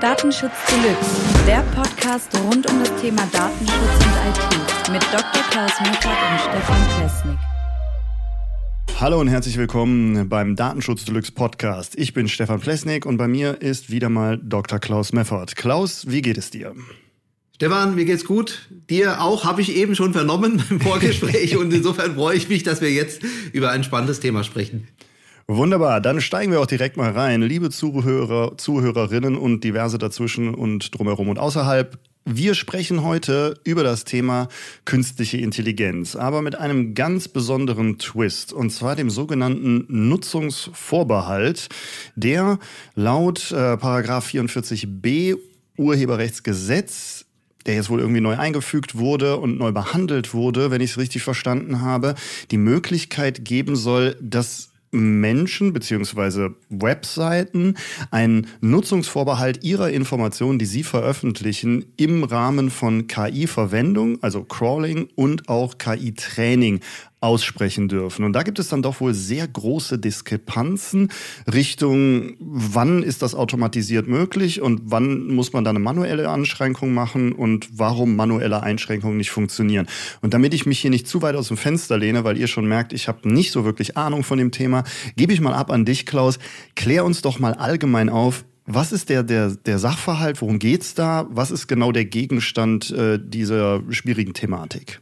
Datenschutz Deluxe, der Podcast rund um das Thema Datenschutz und IT mit Dr. Klaus Meckert und Stefan Plesnik. Hallo und herzlich willkommen beim Datenschutz Deluxe Podcast. Ich bin Stefan Plesnik und bei mir ist wieder mal Dr. Klaus Meffert. Klaus, wie geht es dir? Stefan, mir geht's gut. Dir auch, habe ich eben schon vernommen im Vorgespräch und insofern freue ich mich, dass wir jetzt über ein spannendes Thema sprechen. Wunderbar, dann steigen wir auch direkt mal rein. Liebe Zuhörer, Zuhörerinnen und diverse dazwischen und drumherum und außerhalb. Wir sprechen heute über das Thema künstliche Intelligenz, aber mit einem ganz besonderen Twist, und zwar dem sogenannten Nutzungsvorbehalt, der laut äh, 44b Urheberrechtsgesetz der jetzt wohl irgendwie neu eingefügt wurde und neu behandelt wurde, wenn ich es richtig verstanden habe, die Möglichkeit geben soll, dass Menschen beziehungsweise Webseiten einen Nutzungsvorbehalt ihrer Informationen, die sie veröffentlichen, im Rahmen von KI-Verwendung, also Crawling und auch KI-Training aussprechen dürfen. Und da gibt es dann doch wohl sehr große Diskrepanzen Richtung, wann ist das automatisiert möglich und wann muss man da eine manuelle Einschränkung machen und warum manuelle Einschränkungen nicht funktionieren. Und damit ich mich hier nicht zu weit aus dem Fenster lehne, weil ihr schon merkt, ich habe nicht so wirklich Ahnung von dem Thema, gebe ich mal ab an dich, Klaus. Klär uns doch mal allgemein auf, was ist der, der, der Sachverhalt? Worum geht's da? Was ist genau der Gegenstand äh, dieser schwierigen Thematik?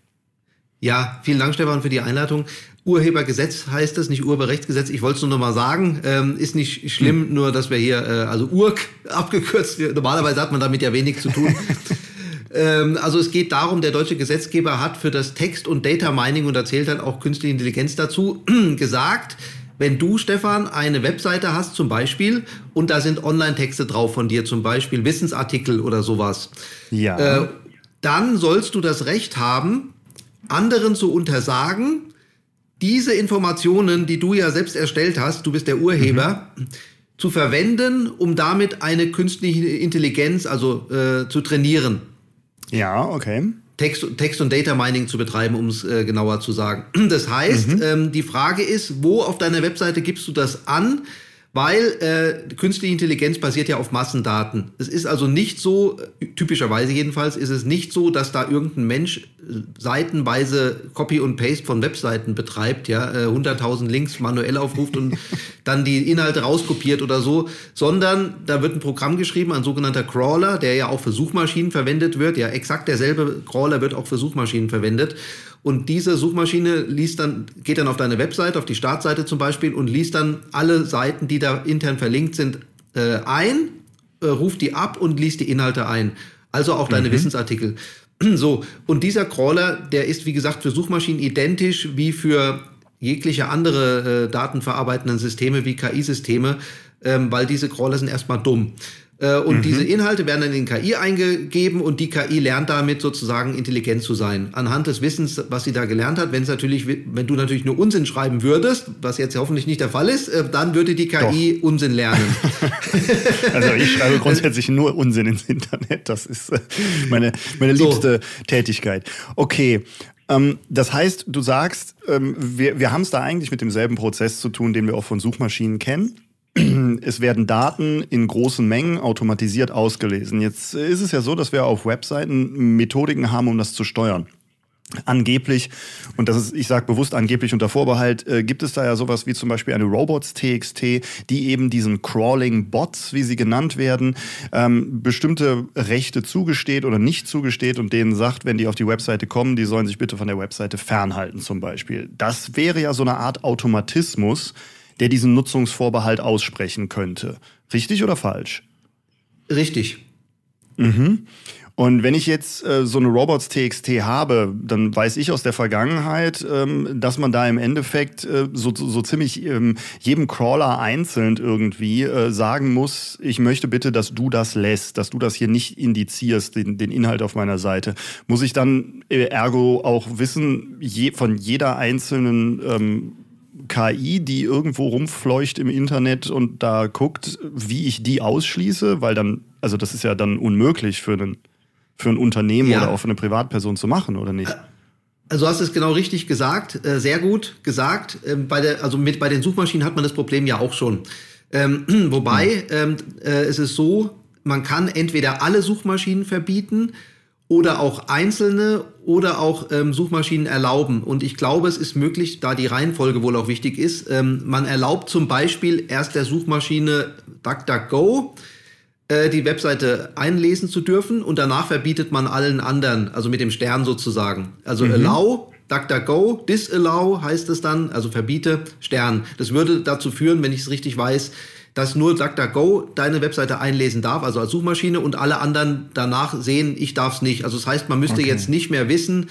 Ja, vielen Dank, Stefan, für die Einleitung. Urhebergesetz heißt es, nicht Urheberrechtsgesetz. Ich wollte es nur noch mal sagen. Ähm, ist nicht schlimm, hm. nur dass wir hier, äh, also URK abgekürzt, normalerweise hat man damit ja wenig zu tun. ähm, also es geht darum, der deutsche Gesetzgeber hat für das Text- und Data Mining, und erzählt dann auch künstliche Intelligenz dazu, gesagt, wenn du, Stefan, eine Webseite hast zum Beispiel und da sind Online-Texte drauf von dir, zum Beispiel Wissensartikel oder sowas, ja. Äh, dann sollst du das Recht haben, anderen zu untersagen, diese Informationen, die du ja selbst erstellt hast, du bist der Urheber, mhm. zu verwenden, um damit eine künstliche Intelligenz, also äh, zu trainieren. Ja, okay. Text, Text und Data Mining zu betreiben, um es äh, genauer zu sagen. Das heißt, mhm. ähm, die Frage ist, wo auf deiner Webseite gibst du das an? Weil äh, künstliche Intelligenz basiert ja auf Massendaten. Es ist also nicht so, typischerweise jedenfalls, ist es nicht so, dass da irgendein Mensch äh, seitenweise Copy und Paste von Webseiten betreibt, ja, äh, 100.000 Links manuell aufruft und dann die Inhalte rauskopiert oder so, sondern da wird ein Programm geschrieben, ein sogenannter Crawler, der ja auch für Suchmaschinen verwendet wird. Ja, exakt derselbe Crawler wird auch für Suchmaschinen verwendet. Und diese Suchmaschine liest dann, geht dann auf deine Webseite, auf die Startseite zum Beispiel und liest dann alle Seiten, die da intern verlinkt sind, äh, ein, äh, ruft die ab und liest die Inhalte ein. Also auch deine mhm. Wissensartikel. So, und dieser Crawler, der ist, wie gesagt, für Suchmaschinen identisch wie für jegliche andere äh, datenverarbeitenden Systeme wie KI-Systeme, ähm, weil diese Crawler sind erstmal dumm. Äh, und mhm. diese Inhalte werden dann in KI eingegeben und die KI lernt damit sozusagen intelligent zu sein. Anhand des Wissens, was sie da gelernt hat, wenn es natürlich, wenn du natürlich nur Unsinn schreiben würdest, was jetzt hoffentlich nicht der Fall ist, äh, dann würde die KI Doch. Unsinn lernen. also ich schreibe grundsätzlich nur Unsinn ins Internet. Das ist äh, meine, meine liebste so. Tätigkeit. Okay. Ähm, das heißt, du sagst, ähm, wir, wir haben es da eigentlich mit demselben Prozess zu tun, den wir auch von Suchmaschinen kennen es werden Daten in großen Mengen automatisiert ausgelesen. Jetzt ist es ja so, dass wir auf Webseiten Methodiken haben, um das zu steuern. Angeblich, und das ist, ich sage bewusst angeblich unter Vorbehalt, äh, gibt es da ja sowas wie zum Beispiel eine Robots.txt, die eben diesen Crawling Bots, wie sie genannt werden, ähm, bestimmte Rechte zugesteht oder nicht zugesteht und denen sagt, wenn die auf die Webseite kommen, die sollen sich bitte von der Webseite fernhalten zum Beispiel. Das wäre ja so eine Art Automatismus, der diesen Nutzungsvorbehalt aussprechen könnte. Richtig oder falsch? Richtig. Mhm. Und wenn ich jetzt äh, so eine Robots.txt habe, dann weiß ich aus der Vergangenheit, ähm, dass man da im Endeffekt äh, so, so ziemlich ähm, jedem Crawler einzeln irgendwie äh, sagen muss, ich möchte bitte, dass du das lässt, dass du das hier nicht indizierst, den, den Inhalt auf meiner Seite. Muss ich dann äh, ergo auch wissen, je, von jeder einzelnen ähm, KI, die irgendwo rumfleucht im Internet und da guckt, wie ich die ausschließe, weil dann, also das ist ja dann unmöglich für, einen, für ein Unternehmen ja. oder auch für eine Privatperson zu machen, oder nicht? Also du hast es genau richtig gesagt, äh, sehr gut gesagt. Ähm, bei der, also mit bei den Suchmaschinen hat man das Problem ja auch schon. Ähm, wobei hm. ähm, äh, es ist so, man kann entweder alle Suchmaschinen verbieten oder auch einzelne oder auch ähm, Suchmaschinen erlauben. Und ich glaube, es ist möglich, da die Reihenfolge wohl auch wichtig ist. Ähm, man erlaubt zum Beispiel erst der Suchmaschine DuckDuckGo äh, die Webseite einlesen zu dürfen und danach verbietet man allen anderen, also mit dem Stern sozusagen. Also mhm. allow, DuckDuckGo, disallow heißt es dann, also verbiete Stern. Das würde dazu führen, wenn ich es richtig weiß, dass nur DuckDuckGo deine Webseite einlesen darf, also als Suchmaschine, und alle anderen danach sehen, ich darf es nicht. Also das heißt, man müsste okay. jetzt nicht mehr wissen,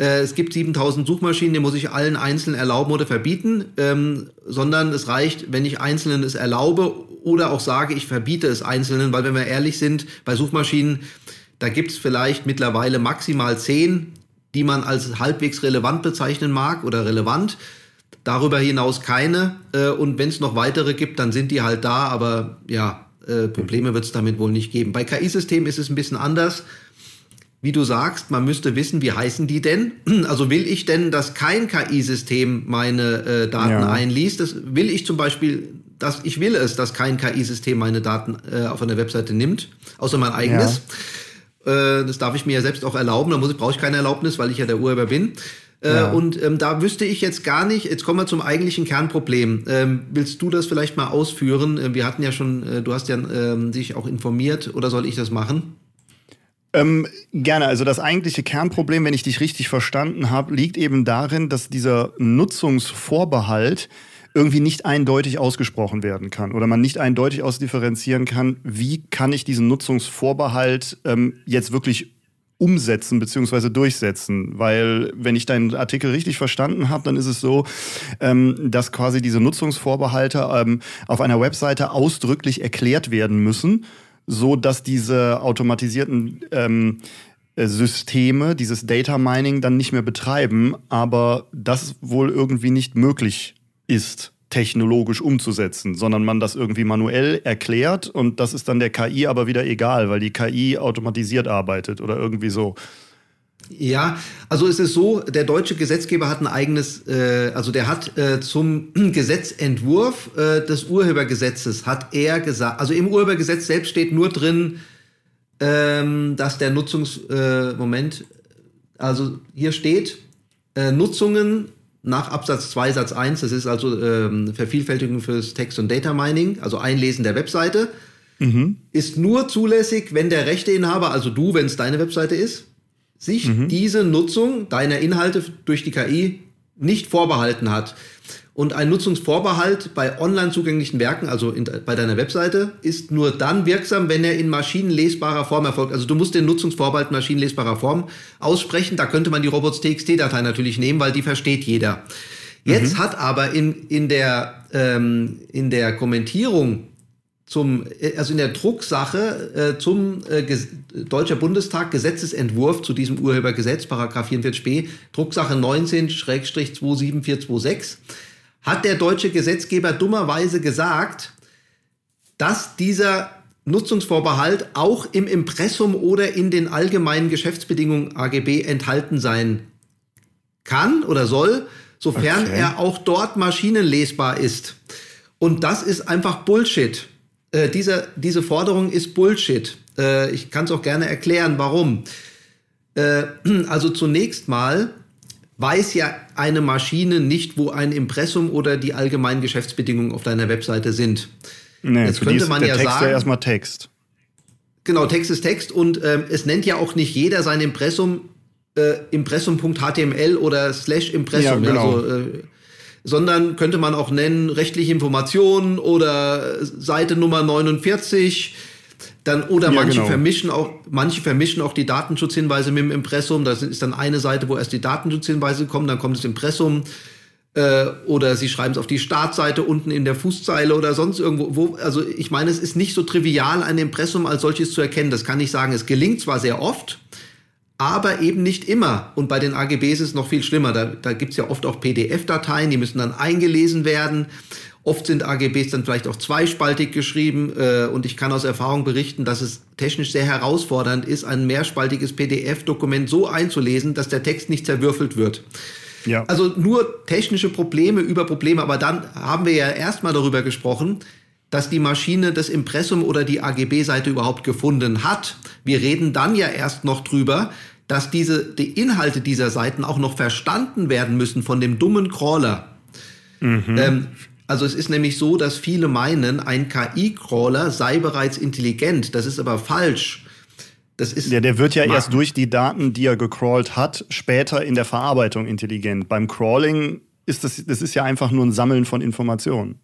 äh, es gibt 7000 Suchmaschinen, die muss ich allen einzeln erlauben oder verbieten, ähm, sondern es reicht, wenn ich Einzelnen es erlaube oder auch sage, ich verbiete es Einzelnen, weil wenn wir ehrlich sind, bei Suchmaschinen, da gibt es vielleicht mittlerweile maximal 10, die man als halbwegs relevant bezeichnen mag oder relevant. Darüber hinaus keine. Äh, und wenn es noch weitere gibt, dann sind die halt da. Aber ja, äh, Probleme wird es damit wohl nicht geben. Bei KI-Systemen ist es ein bisschen anders. Wie du sagst, man müsste wissen, wie heißen die denn? Also will ich denn, dass kein KI-System meine äh, Daten ja. einliest? Das will ich zum Beispiel, dass ich will es, dass kein KI-System meine Daten äh, auf einer Webseite nimmt, außer mein eigenes. Ja. Äh, das darf ich mir ja selbst auch erlauben. Da brauche ich keine Erlaubnis, weil ich ja der Urheber bin. Äh, ja. Und ähm, da wüsste ich jetzt gar nicht, jetzt kommen wir zum eigentlichen Kernproblem. Ähm, willst du das vielleicht mal ausführen? Äh, wir hatten ja schon, äh, du hast ja ähm, dich auch informiert oder soll ich das machen? Ähm, gerne. Also das eigentliche Kernproblem, wenn ich dich richtig verstanden habe, liegt eben darin, dass dieser Nutzungsvorbehalt irgendwie nicht eindeutig ausgesprochen werden kann oder man nicht eindeutig ausdifferenzieren kann, wie kann ich diesen Nutzungsvorbehalt ähm, jetzt wirklich umsetzen bzw. durchsetzen. Weil, wenn ich deinen Artikel richtig verstanden habe, dann ist es so, ähm, dass quasi diese Nutzungsvorbehalte ähm, auf einer Webseite ausdrücklich erklärt werden müssen, so dass diese automatisierten ähm, äh, Systeme dieses Data Mining dann nicht mehr betreiben, aber das wohl irgendwie nicht möglich ist technologisch umzusetzen, sondern man das irgendwie manuell erklärt und das ist dann der KI aber wieder egal, weil die KI automatisiert arbeitet oder irgendwie so. Ja, also es ist so, der deutsche Gesetzgeber hat ein eigenes, äh, also der hat äh, zum Gesetzentwurf äh, des Urhebergesetzes, hat er gesagt, also im Urhebergesetz selbst steht nur drin, ähm, dass der Nutzungsmoment, äh, also hier steht, äh, Nutzungen nach Absatz 2 Satz 1, das ist also ähm, Vervielfältigung fürs Text- und Data Mining, also Einlesen der Webseite, mhm. ist nur zulässig, wenn der Rechteinhaber, also du, wenn es deine Webseite ist, sich mhm. diese Nutzung deiner Inhalte durch die KI nicht vorbehalten hat. Und ein Nutzungsvorbehalt bei online zugänglichen Werken, also in, bei deiner Webseite, ist nur dann wirksam, wenn er in maschinenlesbarer Form erfolgt. Also du musst den Nutzungsvorbehalt in maschinenlesbarer Form aussprechen. Da könnte man die robots.txt-Datei natürlich nehmen, weil die versteht jeder. Jetzt mhm. hat aber in, in, der, ähm, in der Kommentierung zum, also in der Drucksache äh, zum äh, Deutscher Bundestag Gesetzesentwurf zu diesem Urhebergesetz, Paragraph 44b, Drucksache 19-27426, hat der deutsche Gesetzgeber dummerweise gesagt, dass dieser Nutzungsvorbehalt auch im Impressum oder in den allgemeinen Geschäftsbedingungen AGB enthalten sein kann oder soll, sofern okay. er auch dort maschinenlesbar ist. Und das ist einfach Bullshit. Äh, diese, diese Forderung ist Bullshit. Äh, ich kann es auch gerne erklären, warum. Äh, also zunächst mal weiß ja eine Maschine nicht, wo ein Impressum oder die allgemeinen Geschäftsbedingungen auf deiner Webseite sind. Nee, Jetzt könnte man ja Text sagen, ja erstmal Text. Genau, Text ist Text und ähm, es nennt ja auch nicht jeder sein Impressum äh, Impressum.html oder slash Impressum. Ja, genau. also, äh, sondern könnte man auch nennen rechtliche Informationen oder Seite Nummer 49 dann, oder ja, manche genau. vermischen auch, manche vermischen auch die Datenschutzhinweise mit dem Impressum. Das ist dann eine Seite, wo erst die Datenschutzhinweise kommen, dann kommt das Impressum. Äh, oder sie schreiben es auf die Startseite unten in der Fußzeile oder sonst irgendwo. Wo, also ich meine, es ist nicht so trivial, ein Impressum als solches zu erkennen. Das kann ich sagen. Es gelingt zwar sehr oft, aber eben nicht immer. Und bei den AGBs ist es noch viel schlimmer. Da, da gibt es ja oft auch PDF-Dateien, die müssen dann eingelesen werden. Oft sind AGBs dann vielleicht auch zweispaltig geschrieben äh, und ich kann aus Erfahrung berichten, dass es technisch sehr herausfordernd ist, ein mehrspaltiges PDF-Dokument so einzulesen, dass der Text nicht zerwürfelt wird. Ja. Also nur technische Probleme über Probleme, aber dann haben wir ja erstmal darüber gesprochen, dass die Maschine das Impressum oder die AGB-Seite überhaupt gefunden hat. Wir reden dann ja erst noch drüber, dass diese, die Inhalte dieser Seiten auch noch verstanden werden müssen von dem dummen Crawler. Mhm. Ähm, also es ist nämlich so, dass viele meinen, ein KI-Crawler sei bereits intelligent. Das ist aber falsch. Das ist ja, der wird ja erst durch die Daten, die er gecrawlt hat, später in der Verarbeitung intelligent. Beim Crawling ist das, das ist ja einfach nur ein Sammeln von Informationen.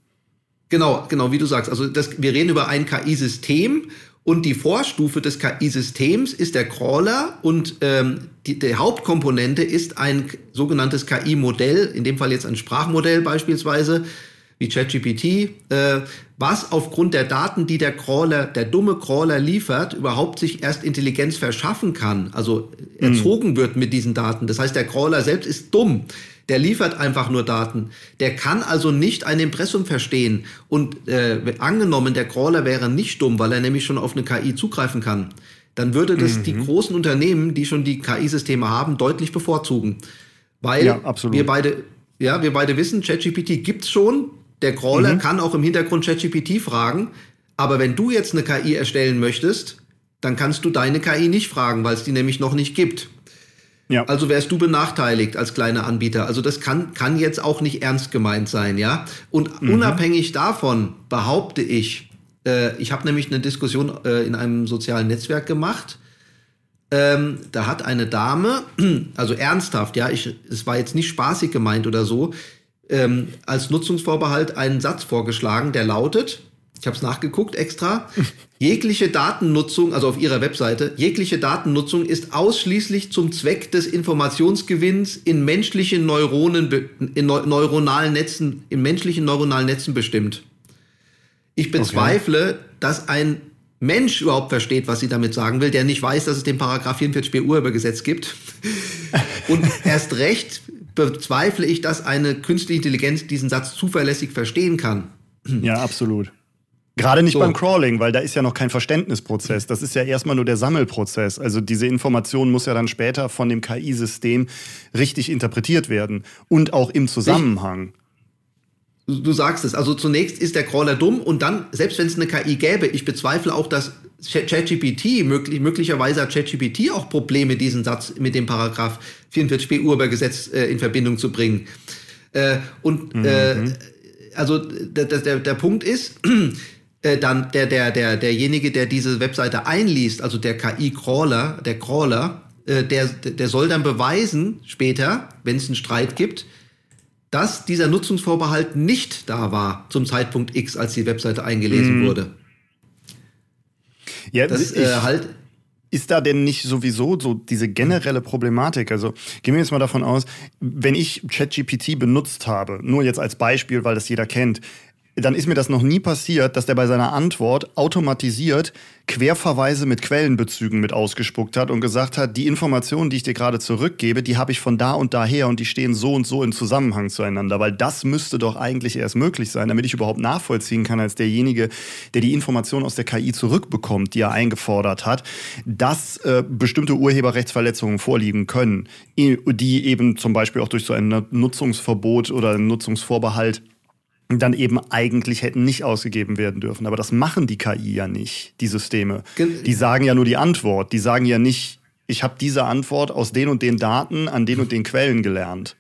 Genau, genau, wie du sagst. Also das, wir reden über ein KI-System und die Vorstufe des KI-Systems ist der Crawler und ähm, die, die Hauptkomponente ist ein sogenanntes KI-Modell, in dem Fall jetzt ein Sprachmodell beispielsweise, wie ChatGPT, äh, was aufgrund der Daten, die der Crawler, der dumme Crawler liefert, überhaupt sich erst Intelligenz verschaffen kann, also erzogen mhm. wird mit diesen Daten. Das heißt, der Crawler selbst ist dumm. Der liefert einfach nur Daten. Der kann also nicht ein Impressum verstehen. Und äh, angenommen, der Crawler wäre nicht dumm, weil er nämlich schon auf eine KI zugreifen kann, dann würde das mhm. die großen Unternehmen, die schon die KI-Systeme haben, deutlich bevorzugen. Weil ja, wir beide, ja, wir beide wissen, ChatGPT gibt's schon. Der Crawler mhm. kann auch im Hintergrund ChatGPT fragen. Aber wenn du jetzt eine KI erstellen möchtest, dann kannst du deine KI nicht fragen, weil es die nämlich noch nicht gibt. Ja. Also wärst du benachteiligt als kleiner Anbieter. Also das kann, kann jetzt auch nicht ernst gemeint sein, ja. Und mhm. unabhängig davon behaupte ich, äh, ich habe nämlich eine Diskussion äh, in einem sozialen Netzwerk gemacht. Ähm, da hat eine Dame, also ernsthaft, ja, ich, es war jetzt nicht spaßig gemeint oder so, ähm, als Nutzungsvorbehalt einen Satz vorgeschlagen, der lautet, ich habe es nachgeguckt extra, jegliche Datennutzung, also auf ihrer Webseite, jegliche Datennutzung ist ausschließlich zum Zweck des Informationsgewinns in menschlichen Neuronen, in neuronalen Netzen, in menschlichen neuronalen Netzen bestimmt. Ich bezweifle, okay. dass ein Mensch überhaupt versteht, was sie damit sagen will, der nicht weiß, dass es den Paragraph 44b Urhebergesetz gibt. Und erst recht bezweifle ich, dass eine künstliche Intelligenz diesen Satz zuverlässig verstehen kann. Ja, absolut. Gerade nicht so. beim Crawling, weil da ist ja noch kein Verständnisprozess. Das ist ja erstmal nur der Sammelprozess. Also diese Information muss ja dann später von dem KI-System richtig interpretiert werden und auch im Zusammenhang. Ich, du sagst es. Also zunächst ist der Crawler dumm und dann, selbst wenn es eine KI gäbe, ich bezweifle auch, dass ChatGPT, möglich, möglicherweise hat ChatGPT auch Probleme, diesen Satz mit dem Paragraph 44b Urhebergesetz äh, in Verbindung zu bringen. Äh, und äh, mhm. äh, also der, der, der Punkt ist, äh, dann der, der, der, derjenige, der diese Webseite einliest, also der KI-Crawler, der Crawler, äh, der, der soll dann beweisen später, wenn es einen Streit gibt, dass dieser Nutzungsvorbehalt nicht da war zum Zeitpunkt X, als die Webseite eingelesen mhm. wurde. Ja, das äh, halt. Ist da denn nicht sowieso so diese generelle Problematik? Also gehen wir jetzt mal davon aus, wenn ich ChatGPT benutzt habe, nur jetzt als Beispiel, weil das jeder kennt, dann ist mir das noch nie passiert, dass der bei seiner Antwort automatisiert Querverweise mit Quellenbezügen mit ausgespuckt hat und gesagt hat, die Informationen, die ich dir gerade zurückgebe, die habe ich von da und daher und die stehen so und so im Zusammenhang zueinander, weil das müsste doch eigentlich erst möglich sein, damit ich überhaupt nachvollziehen kann als derjenige, der die Informationen aus der KI zurückbekommt, die er eingefordert hat, dass äh, bestimmte Urheberrechtsverletzungen vorliegen können, die eben zum Beispiel auch durch so ein Nutzungsverbot oder einen Nutzungsvorbehalt dann eben eigentlich hätten nicht ausgegeben werden dürfen. Aber das machen die KI ja nicht, die Systeme. Die sagen ja nur die Antwort. Die sagen ja nicht, ich habe diese Antwort aus den und den Daten an den und den Quellen gelernt.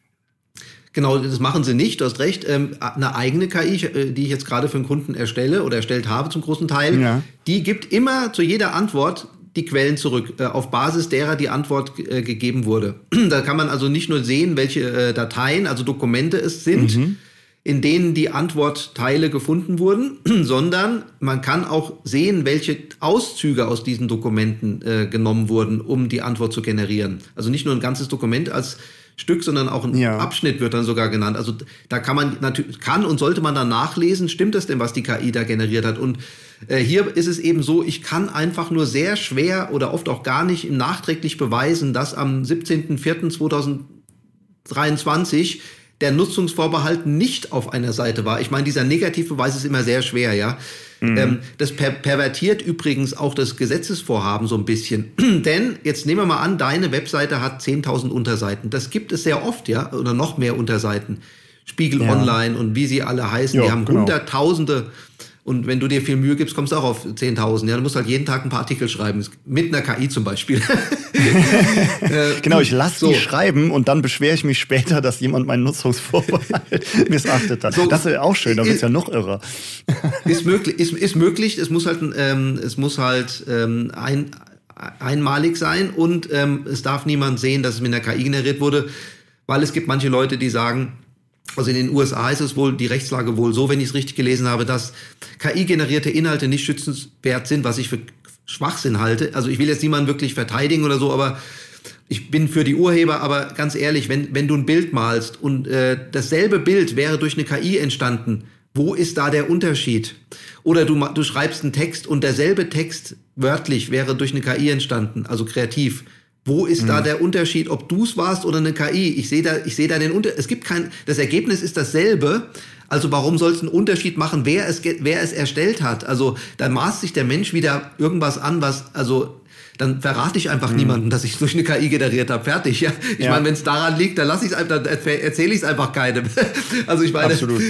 Genau, das machen sie nicht, du hast recht. Ähm, eine eigene KI, äh, die ich jetzt gerade für einen Kunden erstelle oder erstellt habe zum großen Teil, ja. die gibt immer zu jeder Antwort die Quellen zurück, äh, auf Basis derer die Antwort äh, gegeben wurde. da kann man also nicht nur sehen, welche Dateien, also Dokumente es sind, mhm in denen die Antwortteile gefunden wurden, sondern man kann auch sehen, welche Auszüge aus diesen Dokumenten äh, genommen wurden, um die Antwort zu generieren. Also nicht nur ein ganzes Dokument als Stück, sondern auch ein ja. Abschnitt wird dann sogar genannt. Also da kann man natürlich kann und sollte man dann nachlesen, stimmt das denn, was die KI da generiert hat? Und äh, hier ist es eben so, ich kann einfach nur sehr schwer oder oft auch gar nicht nachträglich beweisen, dass am 17.04.2023 der Nutzungsvorbehalt nicht auf einer Seite war. Ich meine, dieser Negativbeweis ist immer sehr schwer, ja. Mhm. Ähm, das per pervertiert übrigens auch das Gesetzesvorhaben so ein bisschen. Denn jetzt nehmen wir mal an, deine Webseite hat 10.000 Unterseiten. Das gibt es sehr oft, ja, oder noch mehr Unterseiten. Spiegel ja. Online und wie sie alle heißen, ja, die haben genau. Hunderttausende Und wenn du dir viel Mühe gibst, kommst du auch auf 10.000. Ja, du musst halt jeden Tag ein paar Artikel schreiben. Mit einer KI zum Beispiel. Äh, genau, ich lasse so. die schreiben und dann beschwere ich mich später, dass jemand meinen Nutzungsvorbehalt missachtet hat. So, das ist auch schön, da wird ja noch irrer. ist möglich, ist, ist möglich. Es muss halt, ähm, es muss halt ähm, ein, einmalig sein und ähm, es darf niemand sehen, dass es mit einer KI generiert wurde, weil es gibt manche Leute, die sagen, also in den USA ist es wohl die Rechtslage wohl so, wenn ich es richtig gelesen habe, dass KI-generierte Inhalte nicht schützenswert sind, was ich für Schwachsinn halte. Also ich will jetzt niemanden wirklich verteidigen oder so, aber ich bin für die Urheber, aber ganz ehrlich, wenn, wenn du ein Bild malst und äh, dasselbe Bild wäre durch eine KI entstanden, wo ist da der Unterschied? Oder du, du schreibst einen Text und derselbe Text wörtlich wäre durch eine KI entstanden, also kreativ. Wo ist mhm. da der Unterschied, ob du es warst oder eine KI? Ich sehe da, ich sehe da den Unterschied. Es gibt kein, das Ergebnis ist dasselbe. Also warum soll es einen Unterschied machen, wer es, wer es erstellt hat? Also da maßt sich der Mensch wieder irgendwas an, was, also dann verrate ich einfach mhm. niemanden, dass ich durch eine KI generiert habe. Fertig. Ja? Ich ja. meine, wenn es daran liegt, dann lasse ich es dann erzähle ich es einfach keinem. also ich meine, Absolut.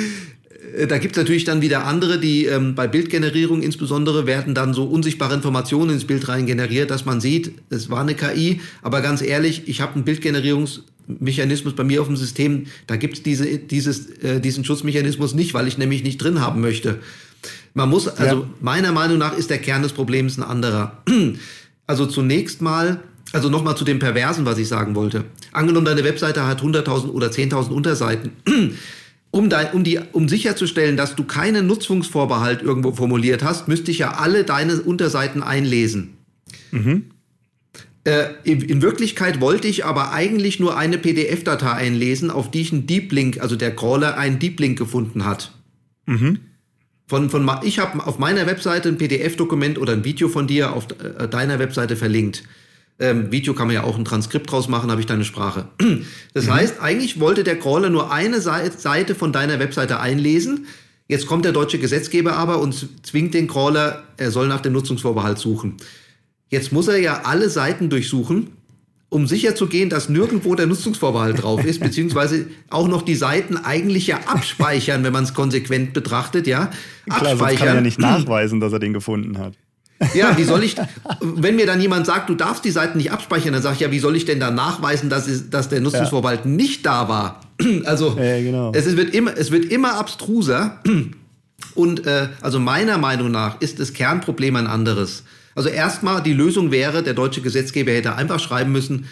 Äh, da gibt es natürlich dann wieder andere, die ähm, bei Bildgenerierung insbesondere werden dann so unsichtbare Informationen ins Bild rein generiert, dass man sieht, es war eine KI. Aber ganz ehrlich, ich habe einen Bildgenerierungsmechanismus bei mir auf dem System, da gibt es diese, dieses, äh, diesen Schutzmechanismus nicht, weil ich nämlich nicht drin haben möchte. Man muss, also ja. meiner Meinung nach ist der Kern des Problems ein anderer. Also zunächst mal, also nochmal zu dem Perversen, was ich sagen wollte. Angenommen, deine Webseite hat 100.000 oder 10.000 Unterseiten um, dein, um, die, um sicherzustellen, dass du keinen Nutzungsvorbehalt irgendwo formuliert hast, müsste ich ja alle deine Unterseiten einlesen. Mhm. Äh, in, in, Wirklichkeit wollte ich aber eigentlich nur eine PDF-Datei einlesen, auf die ich einen Deep Link, also der Crawler einen Deep Link gefunden hat. Mhm. Von, von, ich habe auf meiner Webseite ein PDF-Dokument oder ein Video von dir auf äh, deiner Webseite verlinkt. Ähm, Video kann man ja auch ein Transkript draus machen, habe ich deine Sprache. Das mhm. heißt, eigentlich wollte der Crawler nur eine Seite von deiner Webseite einlesen. Jetzt kommt der deutsche Gesetzgeber aber und zwingt den Crawler, er soll nach dem Nutzungsvorbehalt suchen. Jetzt muss er ja alle Seiten durchsuchen, um sicherzugehen, dass nirgendwo der Nutzungsvorbehalt drauf ist, beziehungsweise auch noch die Seiten eigentlich ja abspeichern, wenn man es konsequent betrachtet, ja. Klar, abspeichern. kann er ja nicht nachweisen, dass er den gefunden hat. Ja, wie soll ich, wenn mir dann jemand sagt, du darfst die Seiten nicht abspeichern, dann sage ich ja, wie soll ich denn da nachweisen, dass, es, dass der Nutzungsvorbehalt ja. nicht da war? Also ja, genau. es, wird immer, es wird immer abstruser. Und äh, also meiner Meinung nach ist das Kernproblem ein anderes. Also erstmal die Lösung wäre, der deutsche Gesetzgeber hätte einfach schreiben müssen,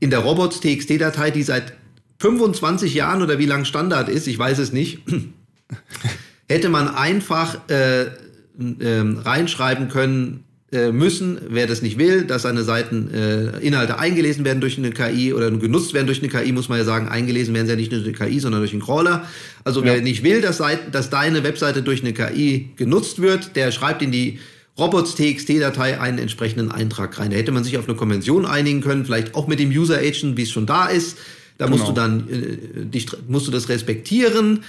in der Robots-TXT-Datei, die seit 25 Jahren oder wie lang Standard ist, ich weiß es nicht, hätte man einfach äh, ähm, reinschreiben können äh, müssen, wer das nicht will, dass seine Seiten äh, Inhalte eingelesen werden durch eine KI oder genutzt werden durch eine KI, muss man ja sagen, eingelesen werden sie ja nicht nur durch eine KI, sondern durch einen Crawler. Also ja. wer nicht will, dass, Seiten, dass deine Webseite durch eine KI genutzt wird, der schreibt in die Robots.txt-Datei einen entsprechenden Eintrag rein. Da hätte man sich auf eine Konvention einigen können, vielleicht auch mit dem User Agent, wie es schon da ist. Da genau. musst du genau. dann äh, dich, musst du das respektieren.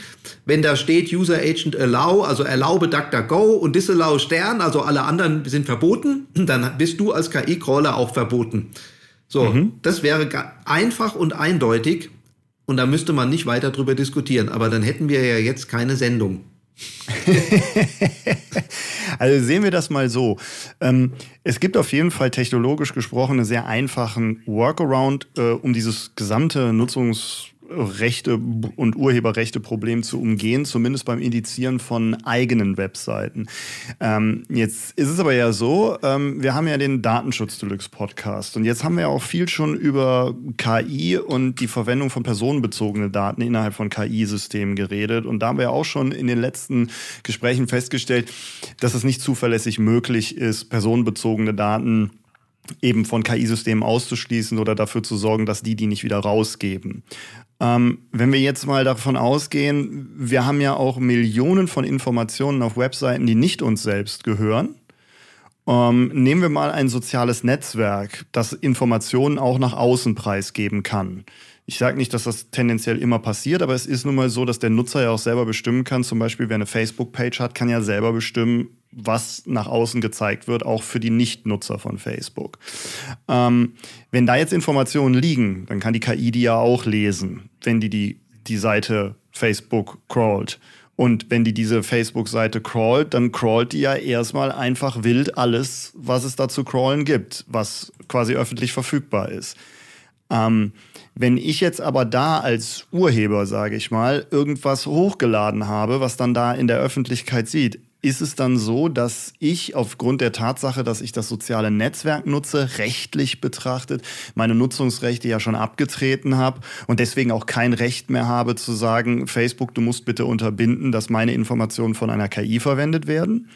Wenn da steht User Agent Allow, also erlaube DuckDuckGo und Disallow Stern, also alle anderen sind verboten, dann bist du als KI-Crawler auch verboten. So, mhm. das wäre einfach und eindeutig und da müsste man nicht weiter drüber diskutieren. Aber dann hätten wir ja jetzt keine Sendung. also sehen wir das mal so. Ähm, es gibt auf jeden Fall technologisch gesprochen einen sehr einfachen Workaround, äh, um dieses gesamte Nutzungs- Rechte und Urheberrechte Problem zu umgehen, zumindest beim Indizieren von eigenen Webseiten. Ähm, jetzt ist es aber ja so, ähm, wir haben ja den Datenschutz Deluxe Podcast und jetzt haben wir ja auch viel schon über KI und die Verwendung von personenbezogenen Daten innerhalb von KI-Systemen geredet und da haben wir auch schon in den letzten Gesprächen festgestellt, dass es nicht zuverlässig möglich ist, personenbezogene Daten eben von KI-Systemen auszuschließen oder dafür zu sorgen, dass die die nicht wieder rausgeben. Ähm, wenn wir jetzt mal davon ausgehen, wir haben ja auch Millionen von Informationen auf Webseiten, die nicht uns selbst gehören. Ähm, nehmen wir mal ein soziales Netzwerk, das Informationen auch nach außen preisgeben kann. Ich sage nicht, dass das tendenziell immer passiert, aber es ist nun mal so, dass der Nutzer ja auch selber bestimmen kann. Zum Beispiel, wer eine Facebook-Page hat, kann ja selber bestimmen, was nach außen gezeigt wird, auch für die Nichtnutzer von Facebook. Ähm, wenn da jetzt Informationen liegen, dann kann die KI die ja auch lesen, wenn die die, die Seite Facebook crawlt. Und wenn die diese Facebook-Seite crawlt, dann crawlt die ja erstmal einfach wild alles, was es da zu crawlen gibt, was quasi öffentlich verfügbar ist. Ähm, wenn ich jetzt aber da als Urheber, sage ich mal, irgendwas hochgeladen habe, was dann da in der Öffentlichkeit sieht, ist es dann so, dass ich aufgrund der Tatsache, dass ich das soziale Netzwerk nutze, rechtlich betrachtet, meine Nutzungsrechte ja schon abgetreten habe und deswegen auch kein Recht mehr habe zu sagen, Facebook, du musst bitte unterbinden, dass meine Informationen von einer KI verwendet werden?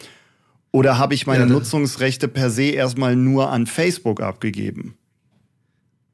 Oder habe ich meine ja, Nutzungsrechte per se erstmal nur an Facebook abgegeben?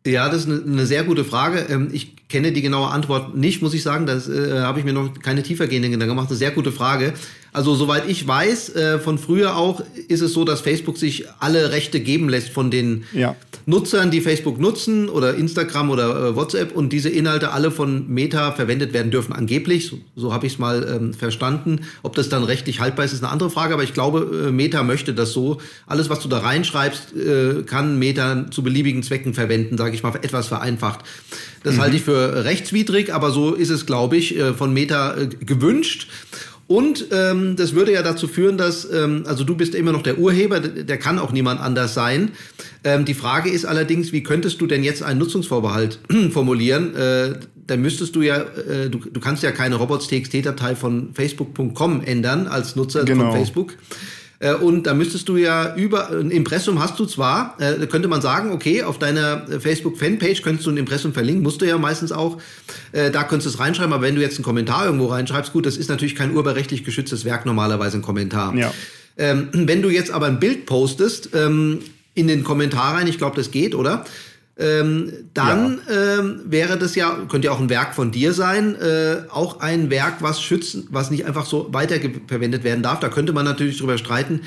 Ja, das ist eine, eine sehr gute Frage. Ähm, ich kenne die genaue Antwort nicht, muss ich sagen. Das äh, habe ich mir noch keine tiefergehenden Gedanken gemacht. Eine sehr gute Frage. Also soweit ich weiß, äh, von früher auch, ist es so, dass Facebook sich alle Rechte geben lässt von den ja. Nutzern, die Facebook nutzen oder Instagram oder äh, WhatsApp und diese Inhalte alle von Meta verwendet werden dürfen, angeblich. So, so habe ich es mal ähm, verstanden. Ob das dann rechtlich haltbar ist, ist eine andere Frage, aber ich glaube, äh, Meta möchte das so. Alles, was du da reinschreibst, äh, kann Meta zu beliebigen Zwecken verwenden, sage ich mal, etwas vereinfacht. Das mhm. halte ich für rechtswidrig, aber so ist es, glaube ich, äh, von Meta äh, gewünscht. Und ähm, das würde ja dazu führen, dass, ähm, also du bist immer noch der Urheber, der kann auch niemand anders sein. Ähm, die Frage ist allerdings, wie könntest du denn jetzt einen Nutzungsvorbehalt formulieren? Äh, da müsstest du ja, äh, du, du kannst ja keine robots.txt-Datei von facebook.com ändern als Nutzer genau. von Facebook. Äh, und da müsstest du ja über ein Impressum hast du zwar, äh, könnte man sagen, okay, auf deiner Facebook-Fanpage könntest du ein Impressum verlinken, musst du ja meistens auch, äh, da könntest du es reinschreiben, aber wenn du jetzt einen Kommentar irgendwo reinschreibst, gut, das ist natürlich kein urheberrechtlich geschütztes Werk, normalerweise ein Kommentar. Ja. Ähm, wenn du jetzt aber ein Bild postest, ähm, in den Kommentar rein, ich glaube, das geht, oder? Ähm, dann ja. ähm, wäre das ja, könnte ja auch ein Werk von dir sein, äh, auch ein Werk, was schützen, was nicht einfach so weiterverwendet werden darf. Da könnte man natürlich drüber streiten.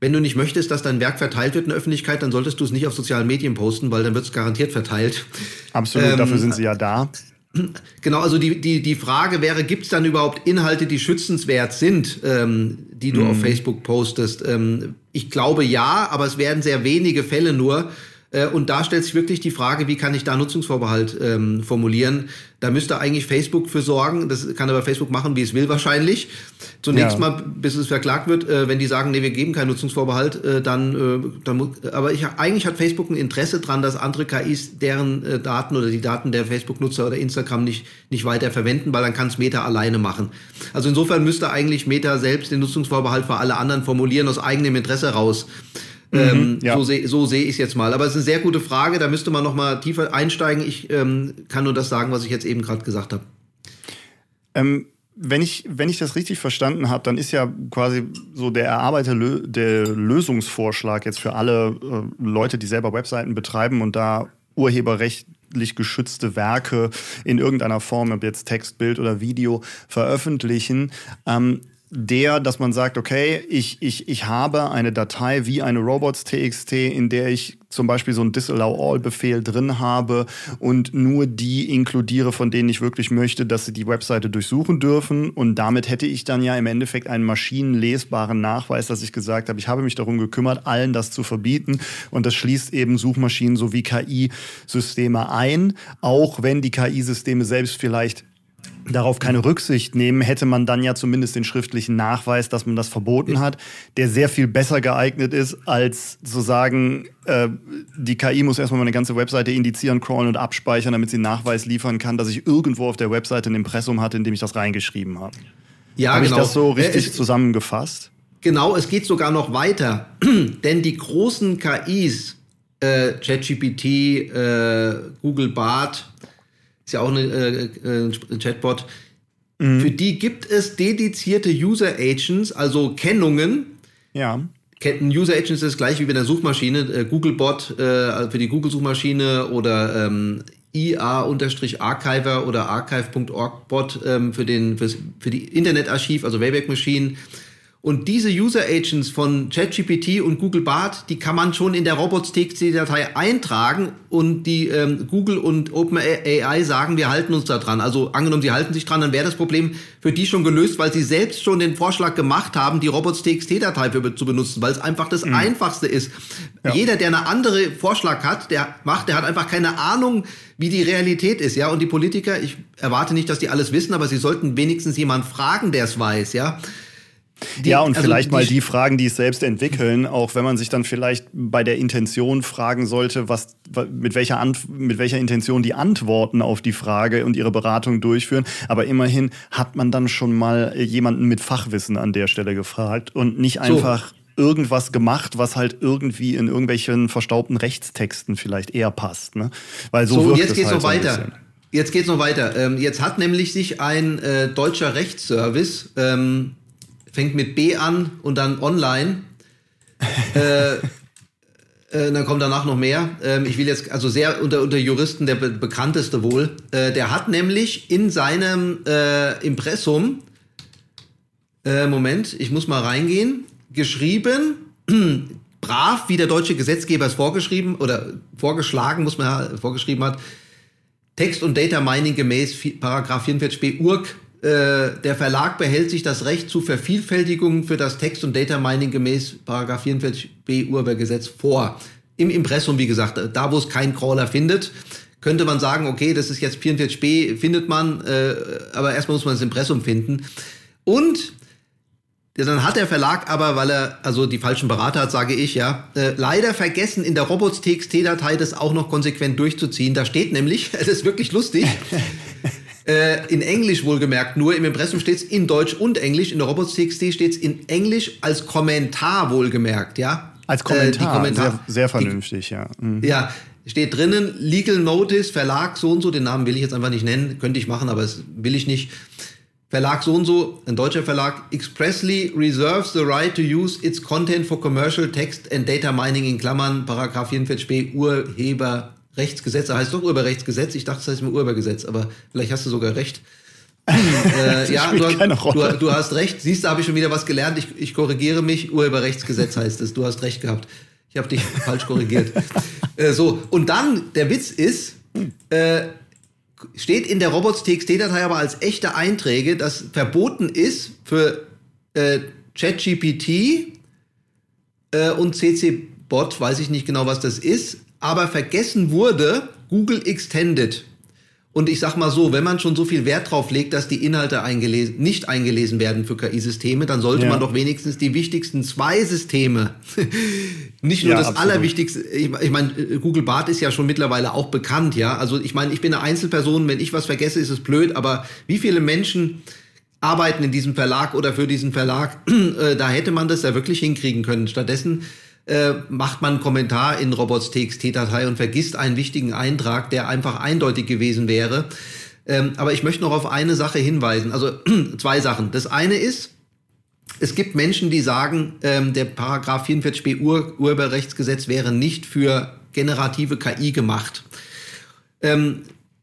Wenn du nicht möchtest, dass dein Werk verteilt wird in der Öffentlichkeit, dann solltest du es nicht auf sozialen Medien posten, weil dann wird es garantiert verteilt. Absolut, ähm, dafür sind sie ja da. Genau, also die, die, die Frage wäre, gibt es dann überhaupt Inhalte, die schützenswert sind, ähm, die du mm. auf mhm. Facebook postest? Ähm, ich glaube ja, aber es werden sehr wenige Fälle nur. Äh, und da stellt sich wirklich die Frage, wie kann ich da Nutzungsvorbehalt ähm, formulieren? Da müsste eigentlich Facebook für sorgen. Das kann aber Facebook machen, wie es will wahrscheinlich. Zunächst ja. mal, bis es verklagt wird. Äh, wenn die sagen, nee, wir geben keinen Nutzungsvorbehalt, äh, dann, äh, dann muss, aber ich, eigentlich hat Facebook ein Interesse dran, dass andere KIs deren äh, Daten oder die Daten der Facebook-Nutzer oder Instagram nicht, nicht weiter verwenden, weil dann kann es Meta alleine machen. Also insofern müsste eigentlich Meta selbst den Nutzungsvorbehalt für alle anderen formulieren, aus eigenem Interesse raus. Ähm, mhm, ja. So sehe so seh ich es jetzt mal. Aber es ist eine sehr gute Frage, da müsste man noch mal tiefer einsteigen. Ich ähm, kann nur das sagen, was ich jetzt eben gerade gesagt habe. Ähm, wenn ich, wenn ich das richtig verstanden habe, dann ist ja quasi so der erarbeitete der Lösungsvorschlag jetzt für alle äh, Leute, die selber Webseiten betreiben und da urheberrechtlich geschützte Werke in irgendeiner Form, ob jetzt Text, Bild oder Video, veröffentlichen, ähm, der, dass man sagt, okay, ich, ich, ich habe eine Datei wie eine robots.txt, in der ich zum Beispiel so einen Disallow-All-Befehl drin habe und nur die inkludiere, von denen ich wirklich möchte, dass sie die Webseite durchsuchen dürfen. Und damit hätte ich dann ja im Endeffekt einen maschinenlesbaren Nachweis, dass ich gesagt habe, ich habe mich darum gekümmert, allen das zu verbieten. Und das schließt eben Suchmaschinen sowie KI-Systeme ein, auch wenn die KI-Systeme selbst vielleicht darauf keine Rücksicht nehmen, hätte man dann ja zumindest den schriftlichen Nachweis, dass man das verboten hat, der sehr viel besser geeignet ist, als zu sagen, äh, die KI muss erstmal meine ganze Webseite indizieren, crawlen und abspeichern, damit sie einen Nachweis liefern kann, dass ich irgendwo auf der Webseite ein Impressum hatte, in dem ich das reingeschrieben habe. Ja, habe genau. ich das so richtig äh, zusammengefasst? Genau, es geht sogar noch weiter, denn die großen KIs, äh, ChatGPT, äh, Google Bart, ist ja auch eine, äh, äh, ein Chatbot. Mhm. Für die gibt es dedizierte User Agents, also Kennungen. Ja. Ein User Agent ist das gleiche wie bei der Suchmaschine. Äh, Googlebot äh, also für die Google-Suchmaschine oder ähm, IA-Archiver oder archive.org-Bot ähm, für, den, für die Internetarchiv, also Wayback Machine. Und diese User Agents von ChatGPT und Google Bart, die kann man schon in der robots.txt-Datei eintragen und die ähm, Google und OpenAI sagen, wir halten uns da dran. Also angenommen, sie halten sich dran, dann wäre das Problem für die schon gelöst, weil sie selbst schon den Vorschlag gemacht haben, die robots.txt-Datei zu benutzen, weil es einfach das mhm. Einfachste ist. Ja. Jeder, der eine andere Vorschlag hat, der macht, der hat einfach keine Ahnung, wie die Realität ist, ja. Und die Politiker, ich erwarte nicht, dass die alles wissen, aber sie sollten wenigstens jemanden fragen, der es weiß, ja. Die, ja, und also vielleicht die, mal die Fragen, die es selbst entwickeln, auch wenn man sich dann vielleicht bei der Intention fragen sollte, was, mit, welcher Ant mit welcher Intention die Antworten auf die Frage und ihre Beratung durchführen. Aber immerhin hat man dann schon mal jemanden mit Fachwissen an der Stelle gefragt und nicht einfach so. irgendwas gemacht, was halt irgendwie in irgendwelchen verstaubten Rechtstexten vielleicht eher passt. Ne? Weil so, so und jetzt geht's halt noch weiter. Jetzt geht's noch weiter. Ähm, jetzt hat nämlich sich ein äh, deutscher Rechtsservice ähm, fängt mit B an und dann online. äh, äh, dann kommt danach noch mehr. Ähm, ich will jetzt, also sehr unter, unter Juristen der be bekannteste wohl. Äh, der hat nämlich in seinem äh, Impressum, äh, Moment, ich muss mal reingehen, geschrieben, brav, wie der deutsche Gesetzgeber es vorgeschrieben oder vorgeschlagen, muss man ja, vorgeschrieben hat, Text- und Data Mining gemäß Paragraph 44b URG äh, der Verlag behält sich das Recht zu Vervielfältigung für das Text- und Data Mining gemäß 44b Urhebergesetz vor. Im Impressum, wie gesagt, da wo es kein Crawler findet, könnte man sagen, okay, das ist jetzt 44b, findet man, äh, aber erstmal muss man das Impressum finden. Und dann hat der Verlag aber, weil er also die falschen Berater hat, sage ich ja, äh, leider vergessen, in der robots.txt-Datei das auch noch konsequent durchzuziehen. Da steht nämlich, es ist wirklich lustig, Äh, in Englisch wohlgemerkt nur. Im Impressum steht es in Deutsch und Englisch. In der Robots.txt steht es in Englisch als Kommentar wohlgemerkt, ja. Als Kommentar, äh, Kommentar sehr, sehr, vernünftig, die, ja. Mhm. Ja, steht drinnen, Legal Notice, Verlag so und so, den Namen will ich jetzt einfach nicht nennen, könnte ich machen, aber das will ich nicht. Verlag so und so, ein deutscher Verlag, expressly reserves the right to use its content for commercial text and data mining in Klammern, Paragraph 44b, Urheber Rechtsgesetz, heißt doch Urheberrechtsgesetz. Ich dachte, das heißt immer Urhebergesetz, aber vielleicht hast du sogar recht. äh, ja, du, du, du, hast recht. Siehst du, habe ich schon wieder was gelernt. Ich, ich korrigiere mich. Urheberrechtsgesetz heißt es. Du hast recht gehabt. Ich habe dich falsch korrigiert. Äh, so, und dann, der Witz ist, äh, steht in der Robots.txt-Datei aber als echte Einträge, dass verboten ist für äh, ChatGPT äh, und CC-Bot, weiß ich nicht genau, was das ist, aber vergessen wurde Google Extended. Und ich sag mal so, wenn man schon so viel Wert drauf legt, dass die Inhalte eingelesen, nicht eingelesen werden für KI-Systeme, dann sollte ja. man doch wenigstens die wichtigsten zwei Systeme, nicht nur ja, das absolut. Allerwichtigste, ich, ich meine, Google Bart ist ja schon mittlerweile auch bekannt, ja. Also ich meine, ich bin eine Einzelperson, wenn ich was vergesse, ist es blöd, aber wie viele Menschen arbeiten in diesem Verlag oder für diesen Verlag, äh, da hätte man das ja wirklich hinkriegen können. Stattdessen äh, macht man einen Kommentar in robots.txt-Datei und vergisst einen wichtigen Eintrag, der einfach eindeutig gewesen wäre. Ähm, aber ich möchte noch auf eine Sache hinweisen, also zwei Sachen. Das eine ist, es gibt Menschen, die sagen, ähm, der Paragraph 44b Ur Urheberrechtsgesetz wäre nicht für generative KI gemacht. Ähm,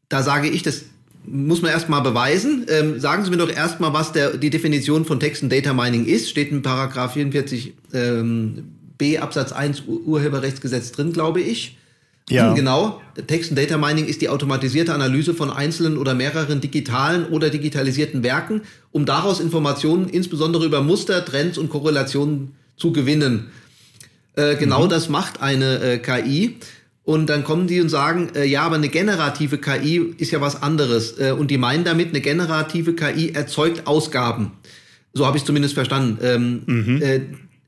da sage ich, das muss man erstmal beweisen. Ähm, sagen Sie mir doch erstmal, was der, die Definition von Text und Data Mining ist. Steht in Paragraph 44 ähm, B Absatz 1 Urheberrechtsgesetz drin, glaube ich. Ja. Genau. Text und Data Mining ist die automatisierte Analyse von einzelnen oder mehreren digitalen oder digitalisierten Werken, um daraus Informationen insbesondere über Muster, Trends und Korrelationen zu gewinnen. Äh, genau mhm. das macht eine äh, KI. Und dann kommen die und sagen, äh, ja, aber eine generative KI ist ja was anderes. Äh, und die meinen damit, eine generative KI erzeugt Ausgaben. So habe ich zumindest verstanden. Ähm, mhm.